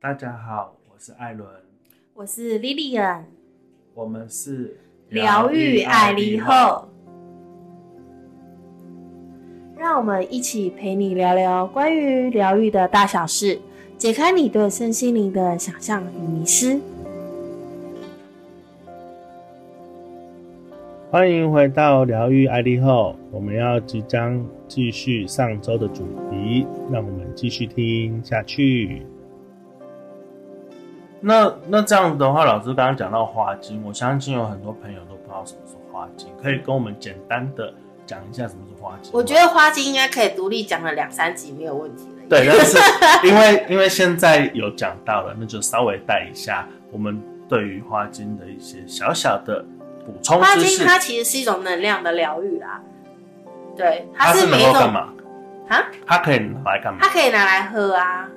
大家好，我是艾伦，我是 Lilian，我们是疗愈爱丽后，让我们一起陪你聊聊关于疗愈的大小事，解开你对身心灵的想象与迷失。欢迎回到疗愈爱丽后，我们要即将继续上周的主题，让我们继续听下去。那那这样的话，老师刚刚讲到花精，我相信有很多朋友都不知道什么是花精，可以跟我们简单的讲一下什么是花精。我觉得花精应该可以独立讲了两三集没有问题了。对，但是因为因为现在有讲到了，那就稍微带一下我们对于花精的一些小小的补充。花精它其实是一种能量的疗愈啦，对，它是每一种啊，它可以拿来干嘛？它可以拿来喝啊。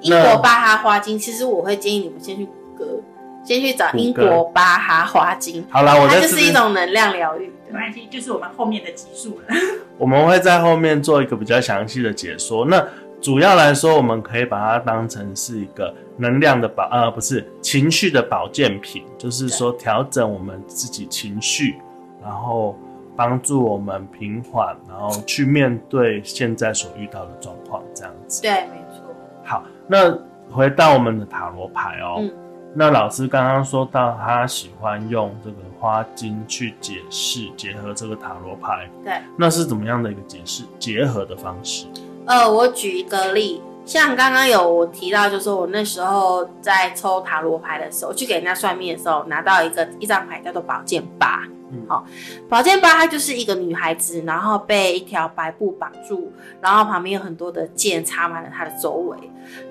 英国巴哈花精，其实我会建议你们先去谷歌，先去找英国巴哈花精。好了，它就是一种能量疗愈，没关系，就是我们后面的集数了。我们会在后面做一个比较详细的解说。那主要来说，我们可以把它当成是一个能量的保，呃，不是情绪的保健品，就是说调整我们自己情绪，然后帮助我们平缓，然后去面对现在所遇到的状况，这样子。对，没错。好，那回到我们的塔罗牌哦，嗯，那老师刚刚说到他喜欢用这个花精去解释，结合这个塔罗牌，对，那是怎么样的一个解释结合的方式？呃，我举一个例，像刚刚有我提到，就是我那时候在抽塔罗牌的时候，去给人家算命的时候，拿到一个一张牌叫做宝剑八。好，宝剑八它就是一个女孩子，然后被一条白布绑住，然后旁边有很多的剑插满了她的周围。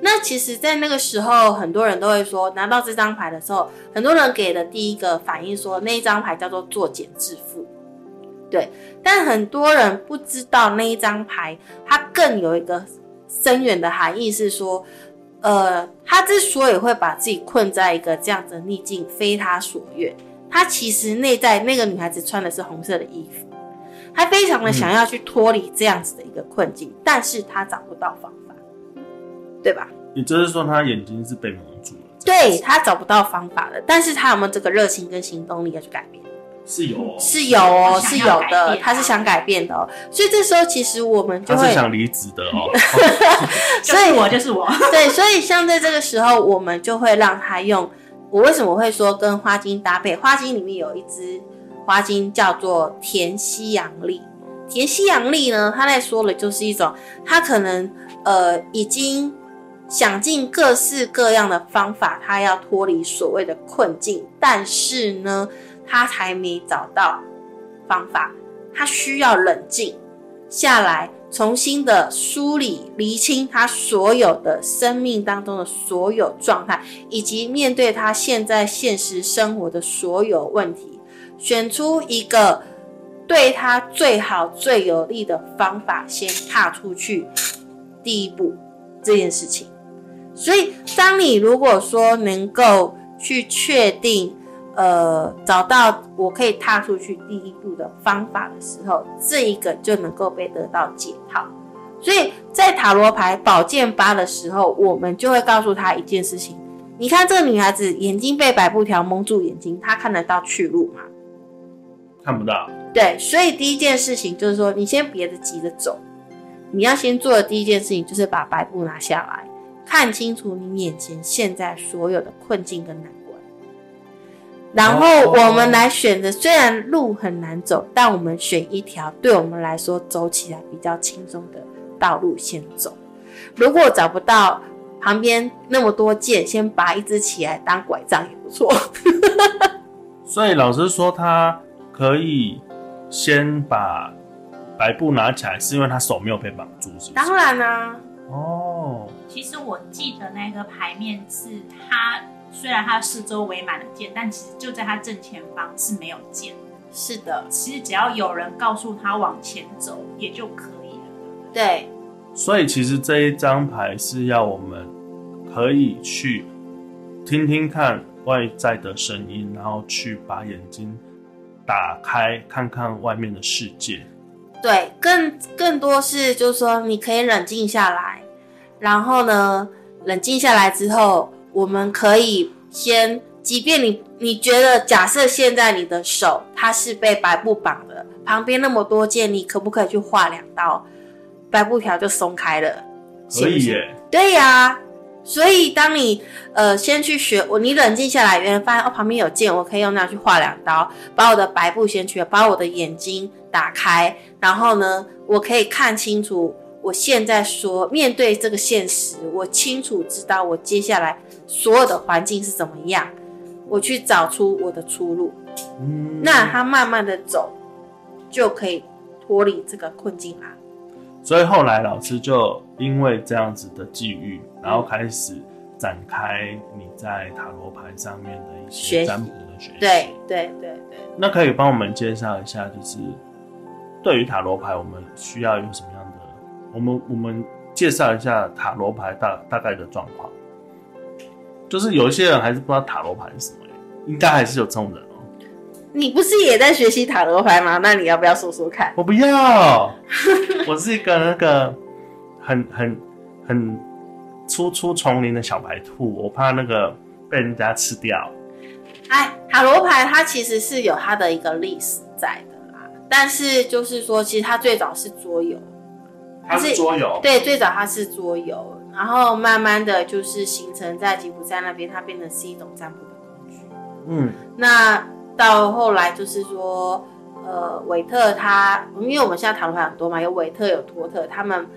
那其实，在那个时候，很多人都会说，拿到这张牌的时候，很多人给的第一个反应说，那一张牌叫做作茧自缚。对，但很多人不知道那一张牌，它更有一个深远的含义，是说，呃，他之所以会把自己困在一个这样子逆境，非他所愿，他其实内在那个女孩子穿的是红色的衣服，她非常的想要去脱离这样子的一个困境，但是她找不到方法，对吧？也就是说，她眼睛是被蒙住了，对她找不到方法了，但是她有没有这个热情跟行动力要去改变？是有，是有哦，是有的，他是想改变的哦，所以这时候其实我们就会想离职的哦，所以我就是我，对，所以像在这个时候，我们就会让他用。我为什么会说跟花精搭配？花精里面有一支花精叫做甜西洋丽，甜西洋丽呢，他在说的就是一种，他可能呃已经想尽各式各样的方法，他要脱离所谓的困境，但是呢。他还没找到方法，他需要冷静下来，重新的梳理、厘清他所有的生命当中的所有状态，以及面对他现在现实生活的所有问题，选出一个对他最好、最有利的方法，先踏出去第一步这件事情。所以，当你如果说能够去确定。呃，找到我可以踏出去第一步的方法的时候，这一个就能够被得到解套。所以在塔罗牌宝剑八的时候，我们就会告诉他一件事情：你看这个女孩子眼睛被白布条蒙住眼睛，她看得到去路吗？看不到。对，所以第一件事情就是说，你先别着急着走，你要先做的第一件事情就是把白布拿下来，看清楚你眼前现在所有的困境跟难。然后我们来选择，虽然路很难走，但我们选一条对我们来说走起来比较轻松的道路先走。如果找不到旁边那么多剑，先拔一支起来当拐杖也不错。所以老师说他可以先把白布拿起来，是因为他手没有被绑住，是当然啦。哦，其实我记得那个牌面是他。虽然它四周围满了箭，但其实就在它正前方是没有箭。是的，其实只要有人告诉他往前走，也就可以了。对。所以其实这一张牌是要我们可以去听听看外在的声音，然后去把眼睛打开，看看外面的世界。对，更更多是就是说，你可以冷静下来，然后呢？冷静下来之后，我们可以先，即便你你觉得假设现在你的手它是被白布绑的，旁边那么多件，你可不可以去划两刀，白布条就松开了？可以耶，对呀、所以当你呃先去学，我你冷静下来，原来发现哦旁边有剑，我可以用那去划两刀，把我的白布先去了，把我的眼睛打开，然后呢，我可以看清楚我现在说面对这个现实，我清楚知道我接下来所有的环境是怎么样，我去找出我的出路，嗯，那他慢慢的走，就可以脱离这个困境啦。所以后来老师就因为这样子的际遇，然后开始展开你在塔罗牌上面的一些占卜的学习。对对对对。那可以帮我们介绍一下，就是对于塔罗牌，我们需要有什么样的？我们我们介绍一下塔罗牌大大概的状况。就是有一些人还是不知道塔罗牌是什么耶，应该还是有这种人哦、你不是也在学习塔罗牌吗？那你要不要说说看？我不要，我是一个那个很很很初出丛林的小白兔，我怕那个被人家吃掉。哎，塔罗牌它其实是有它的一个历史在的啦，但是就是说，其实它最早是桌游，它是桌游，对，最早它是桌游，然后慢慢的就是形成在吉普赛那边，它变成是一种占卜的工具。嗯。那到后来就是说，呃，韦特他，因为我们现在塔罗牌很多嘛，有韦特有托特，他们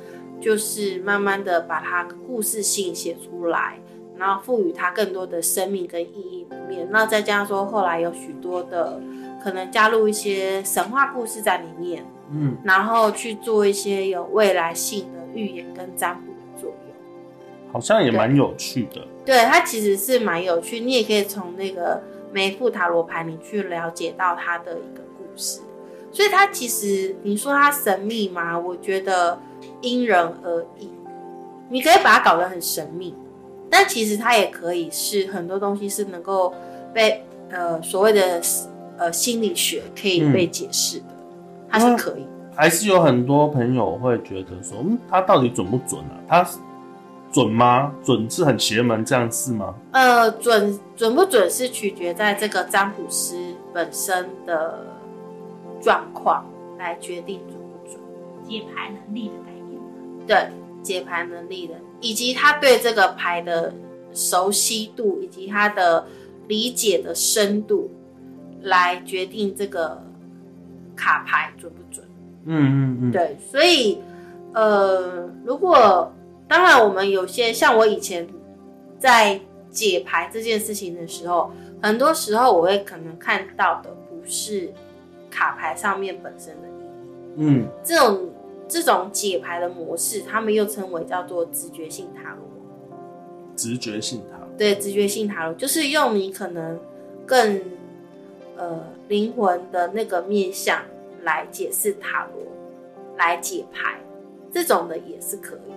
就是慢慢的把它故事性写出来，然后赋予它更多的生命跟意义里面。那再加上说，后来有许多的可能加入一些神话故事在里面，嗯，然后去做一些有未来性的预言跟占卜的作用。好像也蛮有趣的。对，它其实是蛮有趣，你也可以从那个每副塔罗牌，你去了解到它的一个故事。所以它其实你说它神秘吗？我觉得因人而异。你可以把它搞得很神秘，但其实它也可以是很多东西是能够被呃所谓的呃心理学可以被解释的，它是可以的。还是有很多朋友会觉得说，嗯，它到底准不准啊？它准吗？准是很邪门这样是吗？呃，准准不准是取决在这个占卜师本身的状况来决定准不准。解牌能力的概念。对解牌能力的，以及他对这个牌的熟悉度，以及他的理解的深度，来决定这个卡牌准不准。嗯嗯嗯，对，所以呃，如果当然我们有些像我以前在解牌这件事情的时候，很多时候我会可能看到的不是卡牌上面本身的意义，嗯。这种这种解牌的模式，他们又称为叫做直觉性塔罗。直觉性塔罗，对，直觉性塔罗就是用你可能更呃灵魂的那个面相来解释塔罗，来解牌，这种的也是可以的。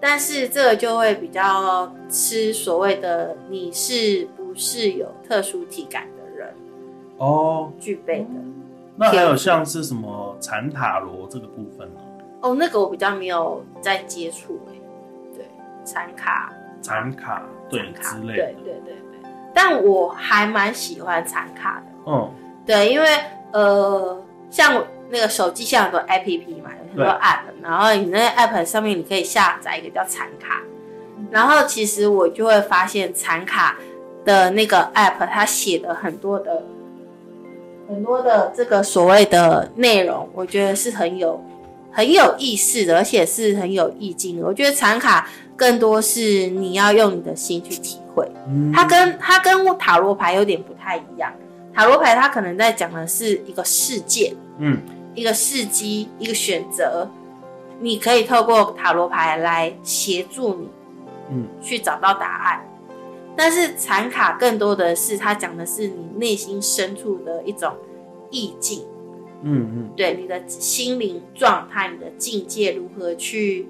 但是这个就会比较吃所谓的你是不是有特殊体感的人哦，具备的。那还有像是什么禅塔罗这个部分呢？哦，那个我比较没有在接触诶、对，残卡、残卡对之类的，对对对对。但我还蛮喜欢残卡的。嗯对，因为呃，像那个手机像很多 APP 嘛，有很多 App，然后你那个 App 上面你可以下载一个叫残卡，然后其实我就会发现残卡的那个 App 它写的很多的很多的这个所谓的内容，我觉得是很有很有意思的，而且是很有意境的。我觉得残卡更多是你要用你的心去体会。嗯，它跟它跟塔罗牌有点不太一样。塔罗牌它可能在讲的是一个事件、嗯一个事机、一个选择，你可以透过塔罗牌来协助你嗯去找到答案。但是残卡更多的是它讲的是你内心深处的一种意境，嗯嗯，对你的心灵状态、你的境界如何去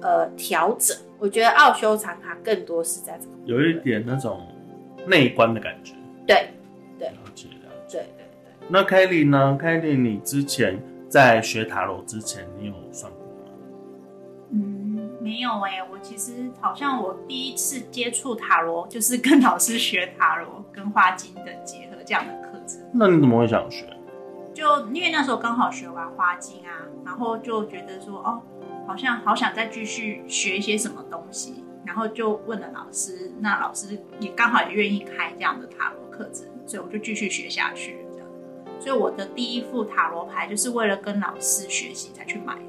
呃调整。我觉得奥修禅它更多是在这个有一点那种内观的感觉。对对了解了解。对对对。那 Kelly 呢？Kelly，你之前在学塔罗之前，你有算过吗？嗯，没有哎、我其实好像我第一次接触塔罗，就是跟老师学塔罗跟花精的结合这样的课程。那你怎么会想学？就因为那时候刚好学完花精啊，然后就觉得说哦，好像好想再继续学一些什么东西，然后就问了老师，那老师也刚好也愿意开这样的塔罗课程，所以我就继续学下去。所以我的第一副塔罗牌就是为了跟老师学习才去买的。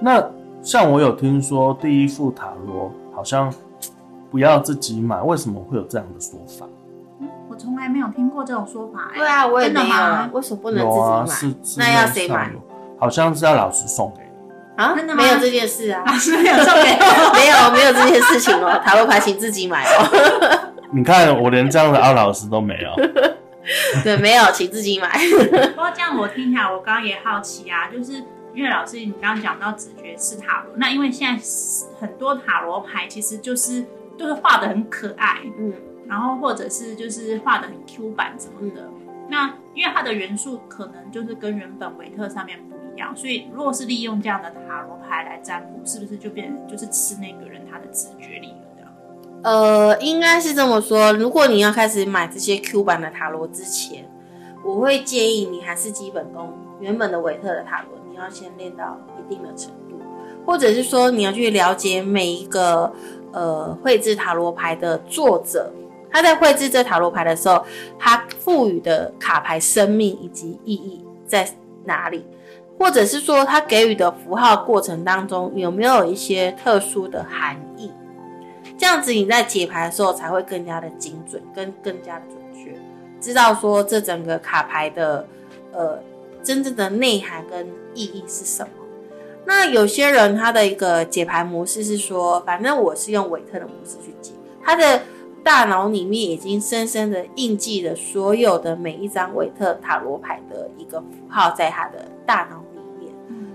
那像我有听说第一副塔罗好像不要自己买，为什么会有这样的说法？从来没有听过这种说法、欸。对啊，我也没有啊，？为什么不能有啊，自是己买？那要谁买？好像是要老师送给你。啊，真的吗没有这件事啊 老，师没有送给我。没有没有这件事情哦。塔罗牌请自己买哦。你看，我连这样的凹老师都没有。对，没有，请自己买。不过这样我听起来，我刚刚也好奇啊，就是因为老师你刚刚讲到直觉是塔罗，那因为现在很多塔罗牌其实就是就是画的很可爱，嗯，然后或者是就是画的很 Q 版什么的。那因为它的元素可能就是跟原本维特上面不一样，所以如果是利用这样的塔罗牌来占卜，是不是就变成就是吃那个人他的直觉力呃，应该是这么说。如果你要开始买这些 Q 版的塔罗之前，我会建议你还是基本功，原本的维特的塔罗，你要先练到一定的程度，或者是说你要去了解每一个呃绘制塔罗牌的作者，他在绘制这塔罗牌的时候，他赋予的卡牌生命以及意义在哪里，或者是说他给予的符号过程当中有没有一些特殊的含义。这样子你在解牌的时候才会更加的精准，跟更加的准确，知道说这整个卡牌的呃真正的内涵跟意义是什么。那有些人他的一个解牌模式是说，反正我是用韦特的模式去解，他的大脑里面已经深深的印记了所有的每一张韦特塔罗牌的一个符号在他的大脑里面。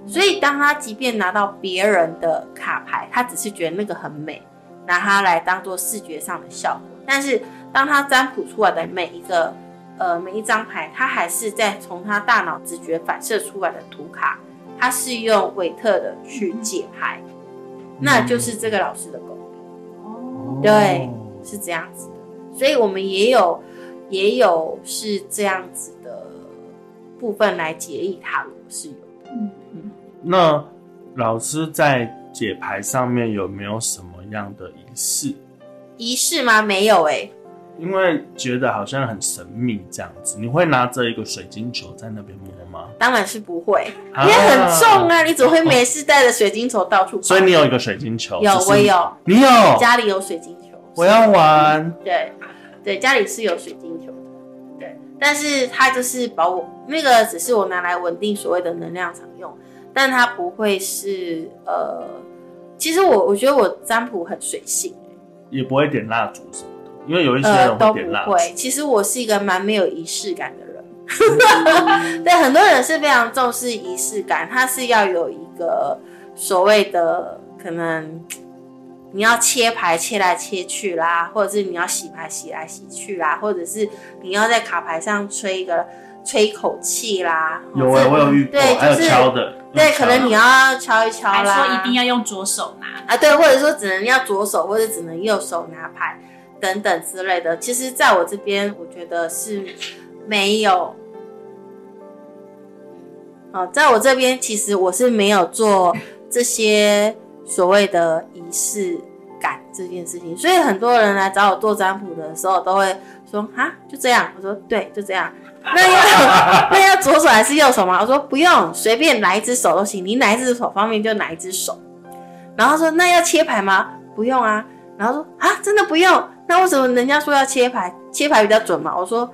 所以当他即便拿到别人的卡牌，他只是觉得那个很美，拿它来当做视觉上的效果。但是当他占卜出来的每一个呃每一张牌，他还是在从他大脑直觉反射出来的图卡，他是用韦特的去解牌，那就是这个老师的功力。哦，对是这样子的，所以我们也有也有是这样子的部分来解译塔罗是有的。嗯那老师在解牌上面有没有什么样的仪式？仪式吗？没有哎、因为觉得好像很神秘这样子，你会拿着一个水晶球在那边摸吗？当然是不会，啊因为很重啊，你怎么会没事带着水晶球到处跑？所以你有一个水晶球？有我有，你有，家里有水晶球。我要玩。对对，家里是有水晶球的，对，但是它就是把我那个只是我拿来稳定所谓的能量场用，但它不会是呃，其实我我觉得我占卜很随性，也不会点蜡烛什么的，因为有一些都不会点蜡烛。会。其实我是一个蛮没有仪式感的人。对，很多人是非常重视仪式感，他是要有一个所谓的可能你要切牌切来切去啦，或者是你要洗牌洗来洗去啦，或者是你要在卡牌上吹一个吹一口气啦。有哎、这我有遇过，对还有就是敲的。对，可能你要敲一敲还啦，说一定要用左手拿，啊，对，或者说只能要左手，或者只能右手拿牌等等之类的。其实，在我这边，我觉得是没有。哦，在我这边，其实我是没有做这些所谓的仪式感这件事情，所以很多人来找我做占卜的时候，都会说啊，就这样。我说对，就这样。那要 那要左手还是右手吗？我说不用，随便哪一只手都行，你哪一只手方便就哪一只手。然后说那要切牌吗？不用啊。然后说啊，真的不用？那为什么人家说要切牌？切牌比较准嘛？我说，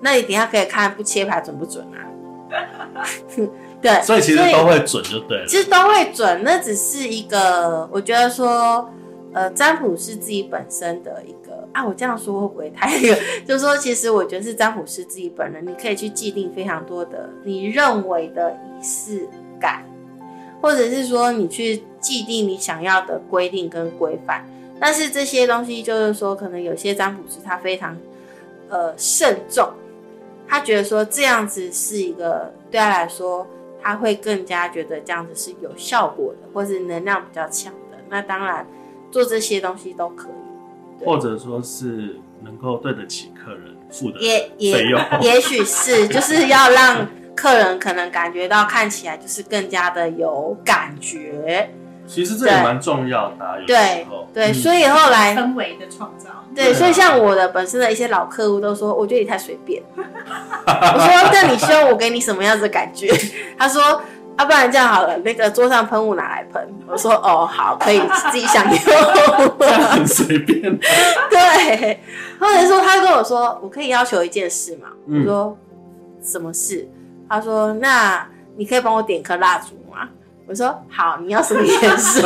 那你等下可以看不切牌准不准啊？对，所以其实都会准就对了。其实都会准，那只是一个，我觉得说，呃，占卜师自己本身的一个啊，我这样说会不会太那个？就是说，其实我觉得是占卜师自己本人，你可以去既定非常多的你认为的仪式感，或者是说你去既定你想要的规定跟规范，但是这些东西就是说，可能有些占卜师他非常呃慎重，他觉得说这样子是一个对他来说。他会更加觉得这样子是有效果的，或是能量比较强的。那当然做这些东西都可以，或者说是能够对得起客人付的也也。也许是就是要让客人可能感觉到看起来就是更加的有感觉，其实这也蛮重要的、啊，有时对候对，嗯所以后来氛围的创造。对，对啊所以像我的本身的一些老客户都说，我觉得你太随便。我说，那你希望我给你什么样子的感觉？他说，要、不然这样好了，那个桌上喷雾拿来喷。我说，哦，好，可以自己享用。这样很随便。对，或者说他跟我说，我可以要求一件事嘛？嗯我说什么事？他说，那你可以帮我点颗蜡烛吗？我说好，你要什么颜色？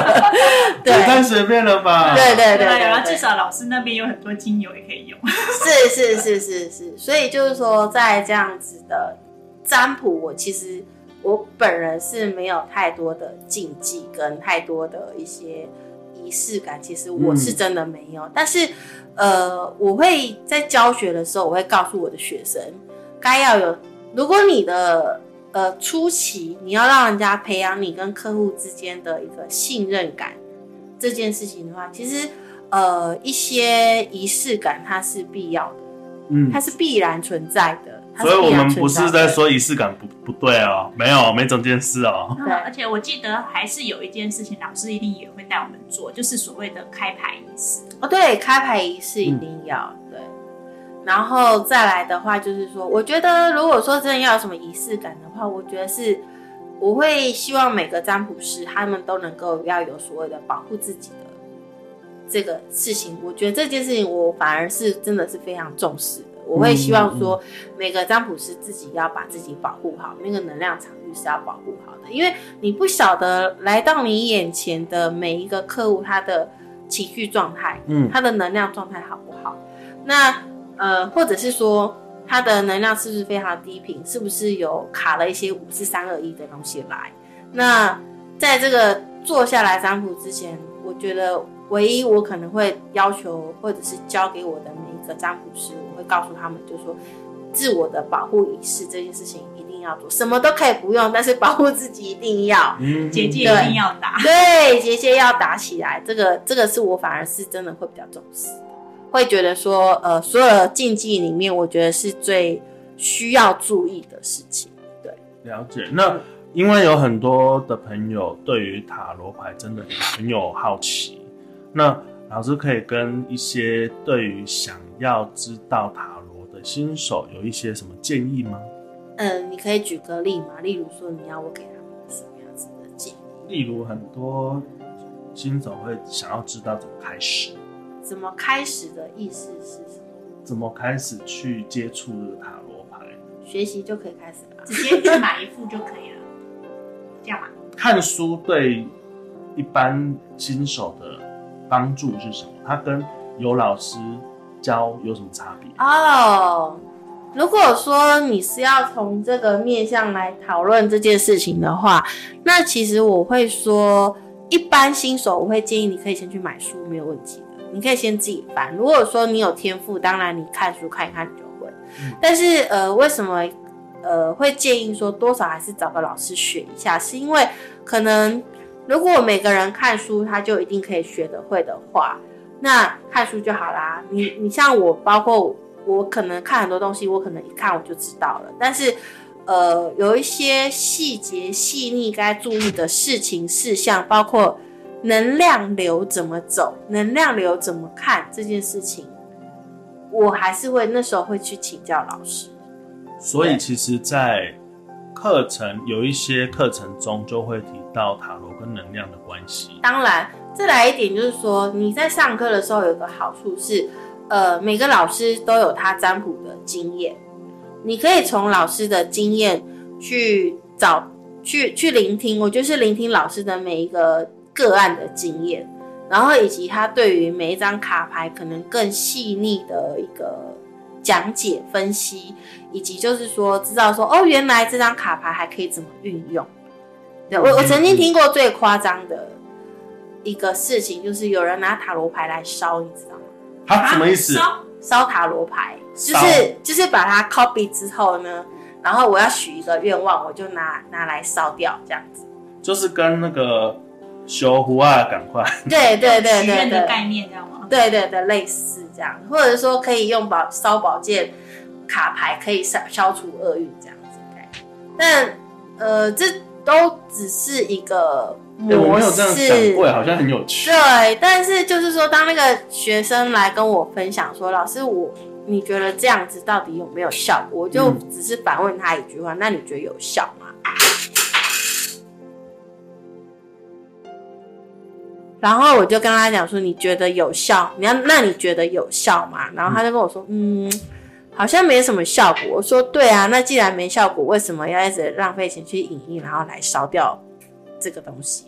对也太随便了吧？对对对，然后至少老师那边有很多精油也可以用。是是是是是，所以就是说，在这样子的占卜，我其实我本人是没有太多的禁忌跟太多的一些仪式感，其实我是真的没有。但是呃，我会在教学的时候，我会告诉我的学生，该要有，如果你的呃初期你要让人家培养你跟客户之间的一个信任感这件事情的话，其实。呃，一些仪式感它是必要的，嗯它，是必然存在的。所以我们不是在说仪式感不不对哦，没有，没整件事哦。对而且我记得还是有一件事情，老师一定也会带我们做，就是所谓的开牌仪式。哦，对，开牌仪式一定要、对。然后再来的话，就是说，我觉得如果说真的要有什么仪式感的话，我觉得是我会希望每个占卜师他们都能够要有所谓的保护自己的这个事情。我觉得这件事情我反而是真的是非常重视的。我会希望说，每个占卜师自己要把自己保护好，那个能量场域是要保护好的，因为你不晓得来到你眼前的每一个客户他的情绪状态，嗯他的能量状态好不好？那呃，或者是说他的能量是不是非常低频？是不是有卡了一些五四三二一的东西来？那在这个坐下来占卜之前，我觉得唯一我可能会要求或者是交给我的每一个占卜师，我会告诉他们，就是说自我的保护仪式这件事情一定要做，什么都可以不用，但是保护自己一定要。嗯，结界一定要打。对，结界要打起来，这个这个是我反而是真的会比较重视，会觉得说，呃，所有的禁忌里面，我觉得是最需要注意的事情。对，了解。那因为有很多的朋友对于塔罗牌真的很有好奇，那老师可以跟一些对于想要知道塔罗的新手有一些什么建议吗？嗯，你可以举个例嘛，例如说你要我给他们什么样子的建议？例如很多新手会想要知道怎么开始，怎么开始的意思是什么？怎么开始去接触这个塔罗牌。学习就可以开始了。直接去买一副就可以了，这样吧？看书对一般新手的帮助是什么？它跟有老师教有什么差别？哦，如果说你是要从这个面向来讨论这件事情的话，那其实我会说，一般新手我会建议你可以先去买书，没有问题的。你可以先自己翻。如果说你有天赋，当然你看书看一看你就会。但是呃，为什么呃会建议说多少还是找个老师学一下？是因为可能如果每个人看书他就一定可以学得会的话，那看书就好啦。你你像我，包括我可能看很多东西，我可能一看我就知道了。但是，呃，有一些细节细腻该注意的事情事项，包括能量流怎么走，能量流怎么看这件事情，我还是会那时候会去请教老师。所以其实，在课程有一些课程中就会提到塔罗跟能量的关系。当然，再来一点就是说，你在上课的时候有个好处是，呃，每个老师都有他占卜的经验，你可以从老师的经验去找、去去聆听。我就是聆听老师的每一个个案的经验，然后以及他对于每一张卡牌可能更细腻的一个讲解分析，以及就是说知道说哦，原来这张卡牌还可以怎么运用。对我，我曾经听过最夸张的一个事情，就是有人拿塔罗牌来烧，你知道吗？啊，什么意思？烧烧塔罗牌，就是就是把它 copy 之后呢，然然后我要许一个愿望，我就拿拿来烧掉这样子。就是跟那个修胡啊，赶快，对对对对的对，概念，这样吗？对对对，类似这样，或者说可以用宝烧宝剑卡牌，可以消消除厄运这样子的概念。但呃，这都只是一个哎我模没有这样式，想过，好像很有趣。对，但是就是说，当那个学生来跟我分享说：“老师，我你觉得这样子到底有没有效果？”我就嗯只是反问他一句话：“那你觉得有效吗？”然后我就跟他讲说：“你觉得有效？你要那你觉得有效吗？”然后他就跟我说：“嗯，好像没什么效果。”我说：“对啊，那既然没效果，为什么要一直浪费钱去影印，然后来烧掉这个东西？”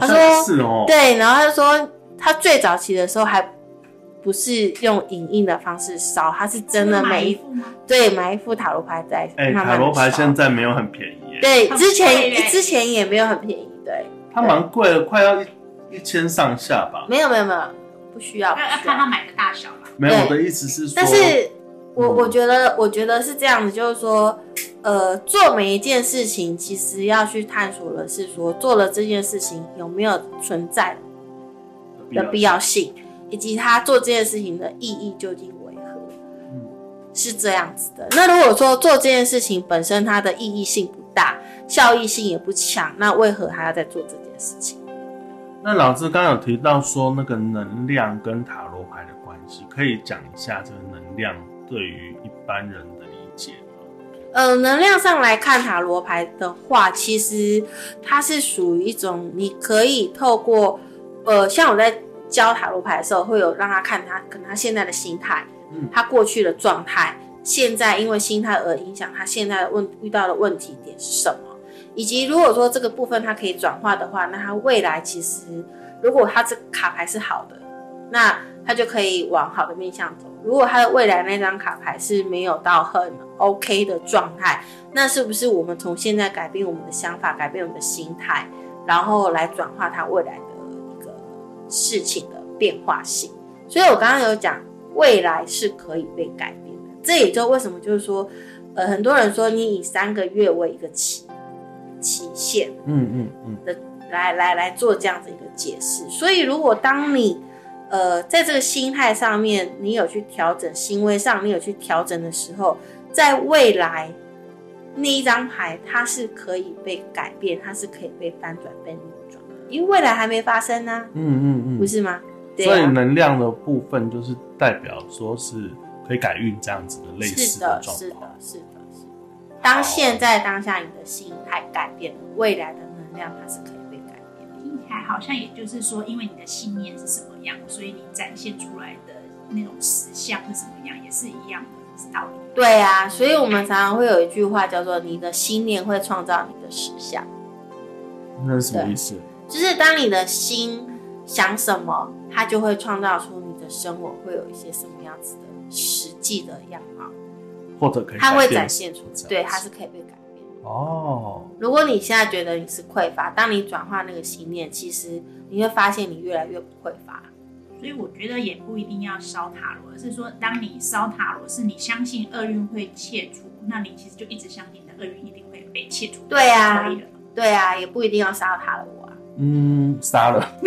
他说是哦。对，然后他就说他最早期的时候还不是用影印的方式烧，他是真的买每一一副吗？对买一副塔罗牌在哎，塔罗牌现在没有很便宜对之前之前也没有很便宜，对，它蛮贵的，快要一一千上下吧。没有没有没有不需要，不要要看他买的大小吧。没有，我的意思是说，但是我嗯我觉得我觉得是这样子，就是说。呃，做每一件事情，其实要去探索的是说，做了这件事情有没有存在的必要性，以及他做这件事情的意义究竟为何，嗯是这样子的。那如果说做这件事情本身它的意义性不大，效益性也不强，那为何还要再做这件事情？那老师刚刚有提到说那个能量跟塔罗牌的关系，可以讲一下这个能量对于一般人的理解吗？呃，能量上来看塔罗牌的话，其实它是属于一种你可以透过呃，像我在教塔罗牌的时候，会有让他看他可能他现在的心态，嗯他过去的状态，现在因为心态而影响他现在问遇到的问题点是什么，以及如果说这个部分它可以转化的话，那它未来其实如果它这卡牌是好的，那它就可以往好的面向走。如果它的未来那张卡牌是没有到很 OK 的状态，那是不是我们从现在改变我们的想法，改变我们的心态，然后来转化它未来的一个事情的变化性？所以我刚刚有讲，未来是可以被改变的。这也就为什么就是说，呃，很多人说你以三个月为一个期期限，嗯嗯嗯的，来来来做这样子一个解释。所以，如果当你呃在这个心态上面，你有去调整，行为上你有去调整的时候，在未来那一张牌它是可以被改变，它是可以被翻转、被逆转的，因为未来还没发生呢、嗯嗯嗯不是吗？对所以啊，能量的部分就是代表说是可以改运这样子的类似的，似状是的况。，是的，是的。当现在当下你的心态改变了，未来的能量它是可以被改变的。听起来好像也就是说，因为你的信念是什么样，所以你展现出来的那种实相是什么样，也是一样的道理。对啊，所以我们常常会有一句话叫做“你的心念会创造你的实相”，那是什么意思？就是当你的心想什么，它就会创造出你的生活会有一些什么样子的实际的样貌，或者可以它会展现出对，它是可以被改变的。哦，如果你现在觉得你是匮乏，当你转化那个信念，其实你会发现你越来越不匮乏。所以我觉得也不一定要烧塔罗，而是说，当你烧塔罗，是你相信厄运会切除，那你其实就一直相信你的厄运一定会被切除。对啊。对啊，也不一定要烧塔罗啊，嗯，杀了。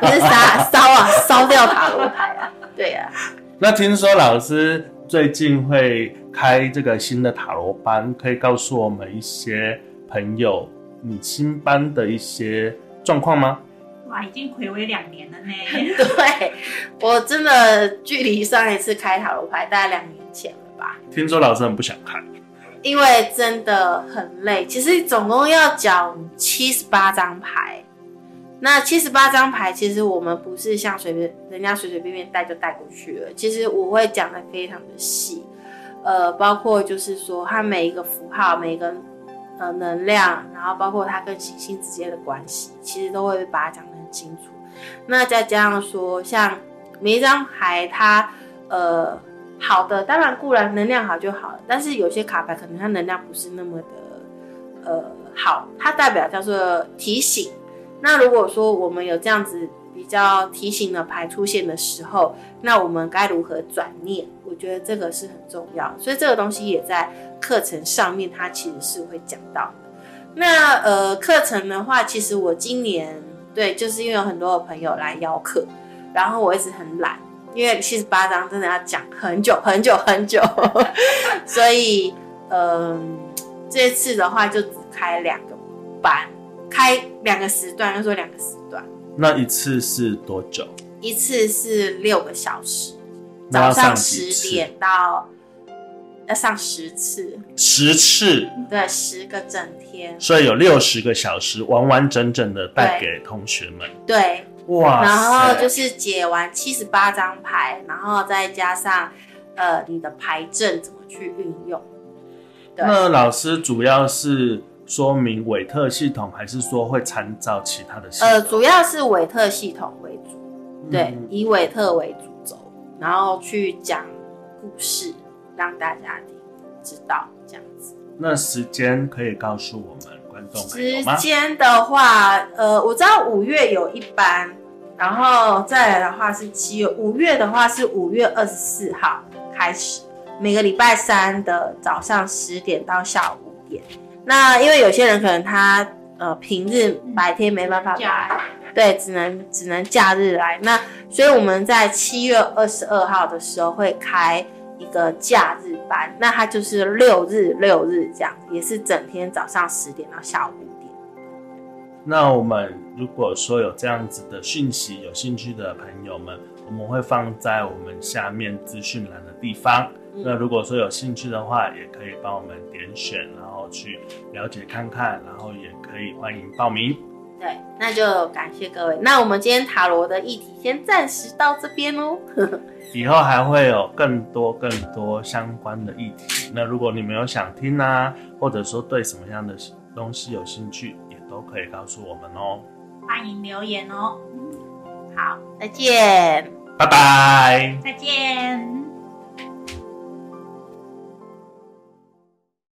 不是烧烧啊，烧掉塔罗牌啊。对啊，那听说老师最近会开这个新的塔罗班，可以告诉我们一些朋友你新班的一些状况吗？哇，已经暌违两年了呢。对我真的距离上一次开塔罗牌大概两年前了吧。听说老师很不想看，因为真的很累，其实总共要讲七十八张牌。那七十八张牌，其实我们不是像随便人家随随便便带就带过去了。其实我会讲的非常的细，呃，包括就是说它每一个符号、每一个呃能量，然后包括它跟行星之间的关系，其实都会把它讲得很清楚。那再加上说，像每一张牌它呃好的，当然固然能量好就好了，但是有些卡牌可能它能量不是那么的呃好，它代表叫做提醒。那如果说我们有这样子比较提醒的牌出现的时候，那我们该如何转念？我觉得这个是很重要，所以这个东西也在课程上面，它其实是会讲到的。那呃，课程的话，其实我今年对，就是因为有很多的朋友来邀课，然后我一直很懒，因为七十八章真的要讲很久很久很久，所以嗯、这次的话就只开两个班，开两个时段，就说两个时段，那一次是多久？一次是六个小时，早上十点到要上十次，十次，对，十个整天，所以有六十个小时，完完整整的带给同学们。对，哇！然后就是解完七十八张牌，然后再加上呃你的牌阵怎么去运用。那老师主要是说明韦特系统，还是说会参照其他的系统？呃，主要是韦特系统为主，对，嗯以韦特为主轴，然后去讲故事，让大家听知道这样子。那时间可以告诉我们观众朋友时？间的话，呃，我知道五月有一班，然后再来的话是七月，五月的话是五月二十四号开始，每个礼拜三的早上十点到下午五点。那因为有些人可能他呃平日白天没办法对，只能只能假日来。那所以我们在七月二十二号的时候会开一个假日班，那它就是六日六日这样，也是整天早上十点到下午五点。那我们如果说有这样子的讯息，有兴趣的朋友们，我们会放在我们下面资讯栏的地方。嗯那如果说有兴趣的话，也可以帮我们点选，然后去了解看看，然后也可以欢迎报名。对，那就感谢各位。那我们今天塔罗的议题先暂时到这边哦。以后还会有更多更多相关的议题。那如果你们有想听啊，或者说对什么样的东西有兴趣，也都可以告诉我们哦。欢迎留言哦。好，再见。拜拜。再见。